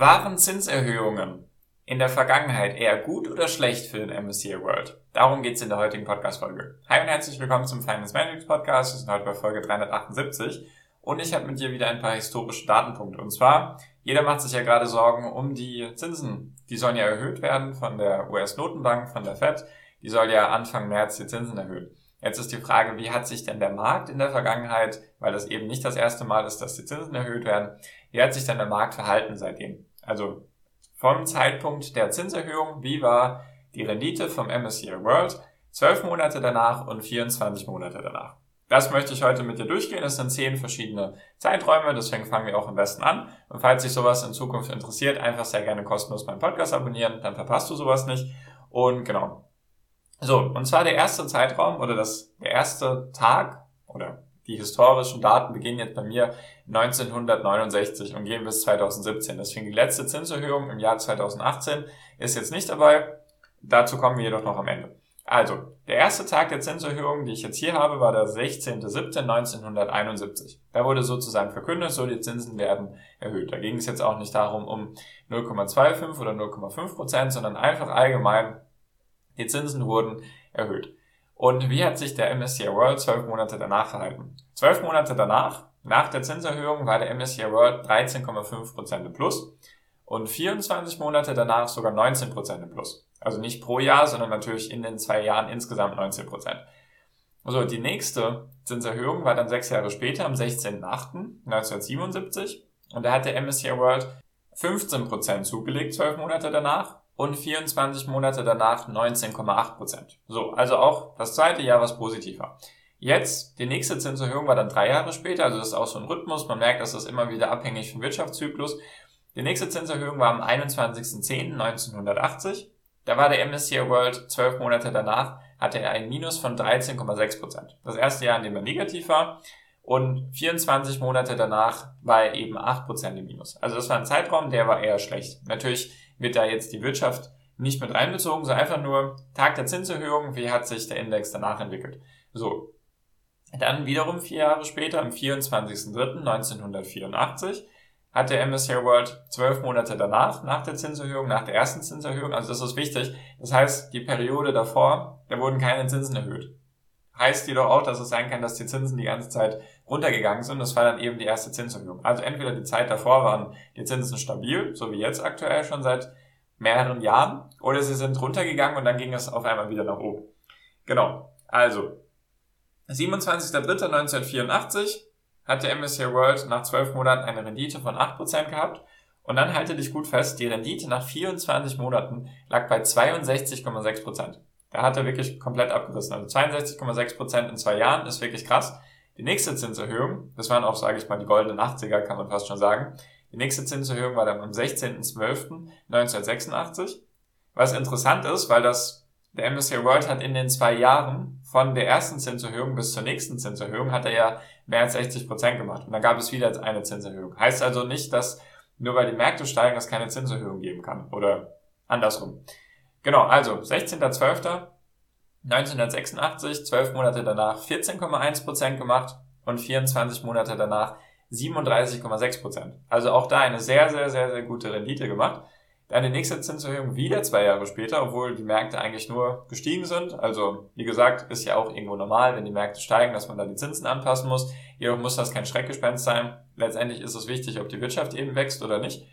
Waren Zinserhöhungen in der Vergangenheit eher gut oder schlecht für den MSCI World? Darum geht es in der heutigen Podcast-Folge. Hi und herzlich willkommen zum Finance Management Podcast. Wir sind heute bei Folge 378 und ich habe mit dir wieder ein paar historische Datenpunkte. Und zwar, jeder macht sich ja gerade Sorgen um die Zinsen. Die sollen ja erhöht werden von der US-Notenbank, von der Fed. Die soll ja Anfang März die Zinsen erhöhen. Jetzt ist die Frage, wie hat sich denn der Markt in der Vergangenheit, weil das eben nicht das erste Mal ist, dass die Zinsen erhöht werden, wie hat sich denn der Markt verhalten seitdem? Also vom Zeitpunkt der Zinserhöhung, wie war die Rendite vom MSCI World 12 Monate danach und 24 Monate danach. Das möchte ich heute mit dir durchgehen. Das sind zehn verschiedene Zeiträume, deswegen fangen wir auch am besten an. Und falls dich sowas in Zukunft interessiert, einfach sehr gerne kostenlos meinen Podcast abonnieren, dann verpasst du sowas nicht. Und genau. So, und zwar der erste Zeitraum oder das, der erste Tag oder die historischen Daten beginnen jetzt bei mir 1969 und gehen bis 2017. Deswegen die letzte Zinserhöhung im Jahr 2018 ist jetzt nicht dabei. Dazu kommen wir jedoch noch am Ende. Also, der erste Tag der Zinserhöhung, die ich jetzt hier habe, war der 16.07.1971. Da wurde sozusagen verkündet, so die Zinsen werden erhöht. Da ging es jetzt auch nicht darum um 0,25 oder 0,5 Prozent, sondern einfach allgemein, die Zinsen wurden erhöht. Und wie hat sich der MSCI World zwölf Monate danach verhalten? Zwölf Monate danach, nach der Zinserhöhung, war der MSCI World 13,5% im Plus und 24 Monate danach sogar 19% im Plus. Also nicht pro Jahr, sondern natürlich in den zwei Jahren insgesamt 19%. So, die nächste Zinserhöhung war dann sechs Jahre später, am 16.08.1977. Und da hat der MSCI World 15% zugelegt, zwölf Monate danach und 24 Monate danach 19,8 Prozent. So, also auch das zweite Jahr was positiver. Jetzt, die nächste Zinserhöhung war dann drei Jahre später, also das ist auch so ein Rhythmus, man merkt, dass das immer wieder abhängig vom Wirtschaftszyklus. Die nächste Zinserhöhung war am 21.10.1980. Da war der MSCI World zwölf Monate danach, hatte er ein Minus von 13,6 Prozent. Das erste Jahr, in dem er negativ war. Und 24 Monate danach war er eben 8 Prozent im Minus. Also das war ein Zeitraum, der war eher schlecht. Natürlich wird da jetzt die Wirtschaft nicht mit reinbezogen, sondern einfach nur Tag der Zinserhöhung, wie hat sich der Index danach entwickelt. So. Dann wiederum vier Jahre später, am 24.03.1984, hat der MSCI World zwölf Monate danach, nach der Zinserhöhung, nach der ersten Zinserhöhung, also das ist wichtig, das heißt, die Periode davor, da wurden keine Zinsen erhöht. Heißt jedoch auch, dass es sein kann, dass die Zinsen die ganze Zeit runtergegangen sind. Das war dann eben die erste Zinserhöhung. Also entweder die Zeit davor waren die Zinsen stabil, so wie jetzt aktuell schon seit mehreren Jahren, oder sie sind runtergegangen und dann ging es auf einmal wieder nach oben. Genau. Also, 27.03.1984 hat der MSCI World nach 12 Monaten eine Rendite von 8% gehabt. Und dann halte dich gut fest, die Rendite nach 24 Monaten lag bei 62,6%. Da hat er wirklich komplett abgerissen. Also 62,6% in zwei Jahren ist wirklich krass. Die nächste Zinserhöhung, das waren auch, sage ich mal, die goldenen 80er, kann man fast schon sagen. Die nächste Zinserhöhung war dann am 16.12.1986. Was interessant ist, weil das, der MSCI World hat in den zwei Jahren von der ersten Zinserhöhung bis zur nächsten Zinserhöhung hat er ja mehr als 60 Prozent gemacht. Und dann gab es wieder eine Zinserhöhung. Heißt also nicht, dass nur weil die Märkte steigen, es keine Zinserhöhung geben kann. Oder andersrum. Genau, also 16.12. 1986, 12 Monate danach 14,1% gemacht und 24 Monate danach 37,6%. Also auch da eine sehr, sehr, sehr, sehr gute Rendite gemacht. Dann die nächste Zinserhöhung wieder zwei Jahre später, obwohl die Märkte eigentlich nur gestiegen sind. Also wie gesagt, ist ja auch irgendwo normal, wenn die Märkte steigen, dass man da die Zinsen anpassen muss. Jedoch muss das kein Schreckgespenst sein. Letztendlich ist es wichtig, ob die Wirtschaft eben wächst oder nicht.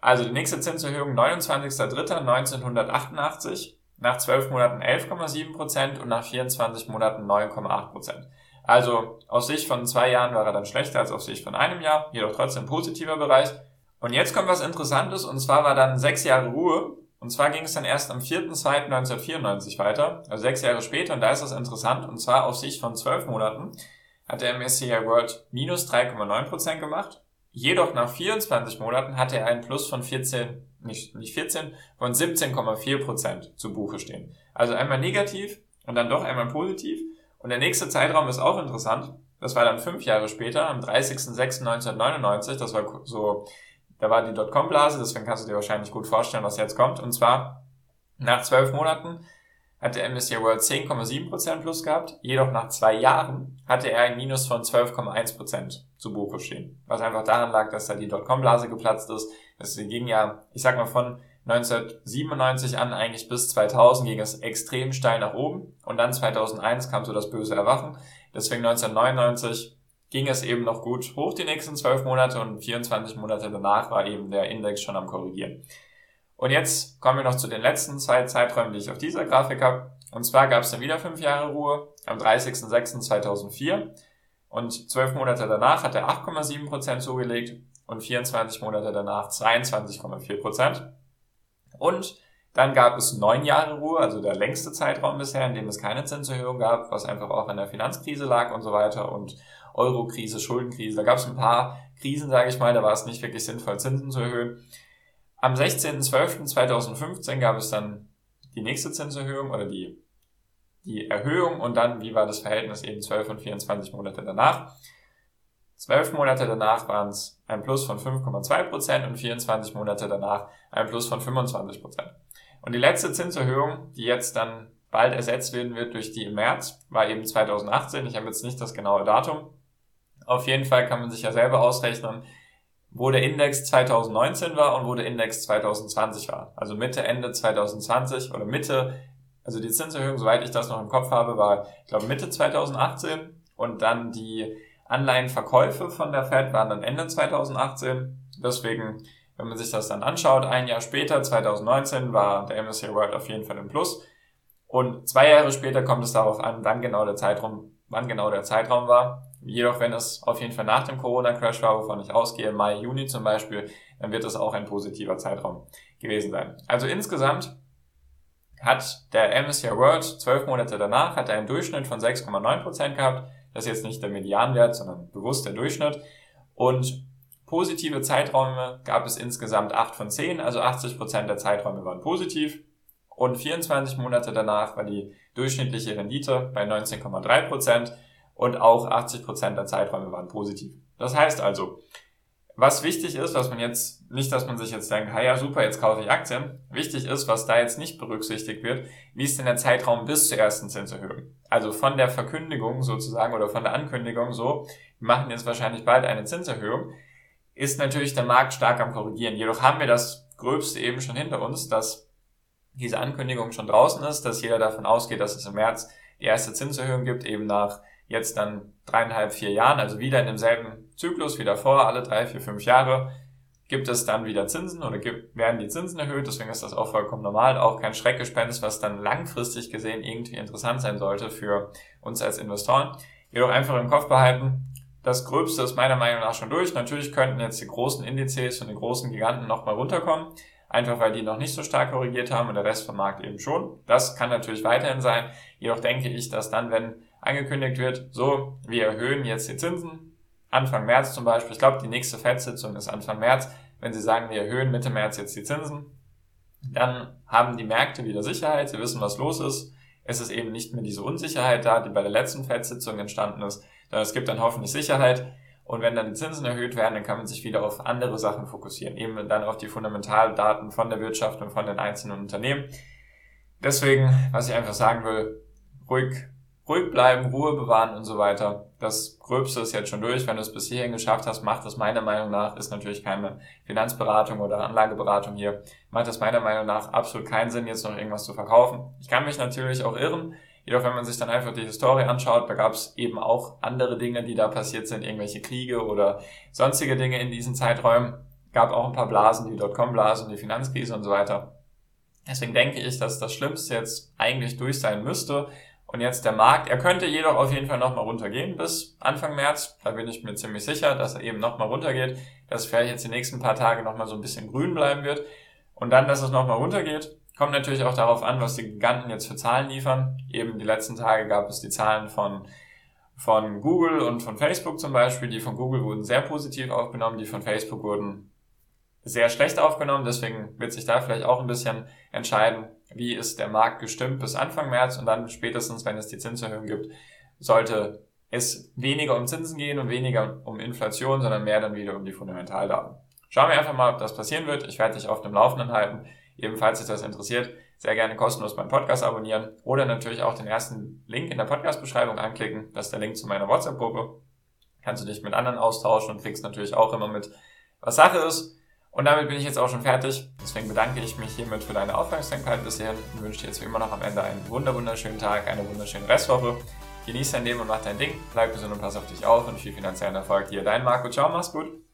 Also die nächste Zinserhöhung 29.03.1988 nach 12 Monaten 11,7 Prozent und nach 24 Monaten 9,8%. Prozent. Also aus Sicht von zwei Jahren war er dann schlechter als aus Sicht von einem Jahr, jedoch trotzdem positiver Bereich. Und jetzt kommt was Interessantes und zwar war dann sechs Jahre Ruhe und zwar ging es dann erst am 4.2.1994 weiter, also sechs Jahre später und da ist das interessant und zwar aus Sicht von zwölf Monaten hat der MSCI World minus 3,9 Prozent gemacht Jedoch nach 24 Monaten hatte er einen Plus von 14, nicht, nicht 14, von 17,4 Prozent zu Buche stehen. Also einmal negativ und dann doch einmal positiv. Und der nächste Zeitraum ist auch interessant. Das war dann fünf Jahre später, am 30.06.1999. Das war so, da war die Dotcom-Blase, deswegen kannst du dir wahrscheinlich gut vorstellen, was jetzt kommt. Und zwar nach zwölf Monaten hat der MSCI World 10,7% plus gehabt, jedoch nach zwei Jahren hatte er ein Minus von 12,1% zu Buche stehen. Was einfach daran lag, dass da die Dotcom-Blase geplatzt ist. Es ging ja, ich sag mal, von 1997 an eigentlich bis 2000 ging es extrem steil nach oben und dann 2001 kam so das böse Erwachen. Deswegen 1999 ging es eben noch gut hoch die nächsten zwölf Monate und 24 Monate danach war eben der Index schon am Korrigieren. Und jetzt kommen wir noch zu den letzten zwei Zeiträumen, die ich auf dieser Grafik habe. Und zwar gab es dann wieder fünf Jahre Ruhe am 30.06.2004 und zwölf Monate danach hat er 8,7% zugelegt und 24 Monate danach 22,4%. Und dann gab es neun Jahre Ruhe, also der längste Zeitraum bisher, in dem es keine Zinserhöhung gab, was einfach auch an der Finanzkrise lag und so weiter und Eurokrise, Schuldenkrise. Da gab es ein paar Krisen, sage ich mal, da war es nicht wirklich sinnvoll, Zinsen zu erhöhen. Am 16.12.2015 gab es dann die nächste Zinserhöhung oder die, die Erhöhung und dann, wie war das Verhältnis eben 12 und 24 Monate danach. 12 Monate danach waren es ein Plus von 5,2% und 24 Monate danach ein Plus von 25%. Und die letzte Zinserhöhung, die jetzt dann bald ersetzt werden wird durch die im März, war eben 2018. Ich habe jetzt nicht das genaue Datum. Auf jeden Fall kann man sich ja selber ausrechnen, wo der Index 2019 war und wo der Index 2020 war. Also Mitte, Ende 2020 oder Mitte, also die Zinserhöhung, soweit ich das noch im Kopf habe, war, ich glaube, Mitte 2018 und dann die Anleihenverkäufe von der Fed waren dann Ende 2018. Deswegen, wenn man sich das dann anschaut, ein Jahr später, 2019, war der MSCI World auf jeden Fall im Plus. Und zwei Jahre später kommt es darauf an, wann genau der Zeitraum, wann genau der Zeitraum war. Jedoch, wenn es auf jeden Fall nach dem Corona-Crash war, wovon ich ausgehe, Mai, Juni zum Beispiel, dann wird es auch ein positiver Zeitraum gewesen sein. Also insgesamt hat der MSCI World zwölf Monate danach hat er einen Durchschnitt von 6,9% gehabt. Das ist jetzt nicht der Medianwert, sondern bewusst der Durchschnitt. Und positive Zeiträume gab es insgesamt 8 von 10, also 80% der Zeiträume waren positiv. Und 24 Monate danach war die durchschnittliche Rendite bei 19,3% und auch 80% der Zeiträume waren positiv. Das heißt also, was wichtig ist, was man jetzt, nicht, dass man sich jetzt denkt, ja super, jetzt kaufe ich Aktien. Wichtig ist, was da jetzt nicht berücksichtigt wird, wie ist denn der Zeitraum bis zur ersten Zinserhöhung? Also von der Verkündigung sozusagen oder von der Ankündigung so, wir machen jetzt wahrscheinlich bald eine Zinserhöhung, ist natürlich der Markt stark am korrigieren. Jedoch haben wir das Gröbste eben schon hinter uns, dass diese Ankündigung schon draußen ist, dass jeder davon ausgeht, dass es im März die erste Zinserhöhung gibt, eben nach jetzt dann dreieinhalb, vier Jahren, also wieder in demselben Zyklus wie davor, alle drei, vier, fünf Jahre, gibt es dann wieder Zinsen oder gibt, werden die Zinsen erhöht, deswegen ist das auch vollkommen normal, auch kein Schreckgespenst, was dann langfristig gesehen irgendwie interessant sein sollte für uns als Investoren. Jedoch einfach im Kopf behalten, das Gröbste ist meiner Meinung nach schon durch. Natürlich könnten jetzt die großen Indizes und die großen Giganten nochmal runterkommen, einfach weil die noch nicht so stark korrigiert haben und der Rest vom Markt eben schon. Das kann natürlich weiterhin sein. Jedoch denke ich, dass dann, wenn angekündigt wird, so, wir erhöhen jetzt die Zinsen, Anfang März zum Beispiel, ich glaube, die nächste FED-Sitzung ist Anfang März, wenn sie sagen, wir erhöhen Mitte März jetzt die Zinsen, dann haben die Märkte wieder Sicherheit, sie wissen, was los ist, es ist eben nicht mehr diese Unsicherheit da, die bei der letzten FED-Sitzung entstanden ist, sondern es gibt dann hoffentlich Sicherheit und wenn dann die Zinsen erhöht werden, dann kann man sich wieder auf andere Sachen fokussieren, eben dann auf die Fundamentaldaten von der Wirtschaft und von den einzelnen Unternehmen. Deswegen, was ich einfach sagen will, ruhig ruhig bleiben, Ruhe bewahren und so weiter. Das Gröbste ist jetzt schon durch. Wenn du es bis hierhin geschafft hast, macht das meiner Meinung nach, ist natürlich keine Finanzberatung oder Anlageberatung hier, macht das meiner Meinung nach absolut keinen Sinn, jetzt noch irgendwas zu verkaufen. Ich kann mich natürlich auch irren. Jedoch, wenn man sich dann einfach die Historie anschaut, da gab es eben auch andere Dinge, die da passiert sind, irgendwelche Kriege oder sonstige Dinge in diesen Zeiträumen. Gab auch ein paar Blasen, die Dotcom-Blase und die Finanzkrise und so weiter. Deswegen denke ich, dass das Schlimmste jetzt eigentlich durch sein müsste und jetzt der Markt, er könnte jedoch auf jeden Fall nochmal runtergehen bis Anfang März. Da bin ich mir ziemlich sicher, dass er eben nochmal runtergeht, dass vielleicht jetzt die nächsten paar Tage nochmal so ein bisschen grün bleiben wird. Und dann, dass es nochmal runtergeht, kommt natürlich auch darauf an, was die Giganten jetzt für Zahlen liefern. Eben die letzten Tage gab es die Zahlen von von Google und von Facebook zum Beispiel. Die von Google wurden sehr positiv aufgenommen, die von Facebook wurden sehr schlecht aufgenommen. Deswegen wird sich da vielleicht auch ein bisschen entscheiden, wie ist der Markt gestimmt bis Anfang März und dann spätestens, wenn es die Zinserhöhung gibt, sollte es weniger um Zinsen gehen und weniger um Inflation, sondern mehr dann wieder um die Fundamentaldaten. Schauen wir einfach mal, ob das passieren wird. Ich werde dich auf dem Laufenden halten. Ebenfalls, sich das interessiert, sehr gerne kostenlos meinen Podcast abonnieren oder natürlich auch den ersten Link in der Podcast-Beschreibung anklicken. Das ist der Link zu meiner WhatsApp-Gruppe. Kannst du dich mit anderen austauschen und kriegst natürlich auch immer mit, was Sache ist. Und damit bin ich jetzt auch schon fertig. Deswegen bedanke ich mich hiermit für deine Aufmerksamkeit bisher und wünsche dir jetzt wie immer noch am Ende einen wunderschönen Tag, eine wunderschöne Restwoche. Genieß dein Leben und mach dein Ding. Bleib gesund und pass auf dich auf und viel finanziellen Erfolg dir. Dein Marco. Ciao, mach's gut.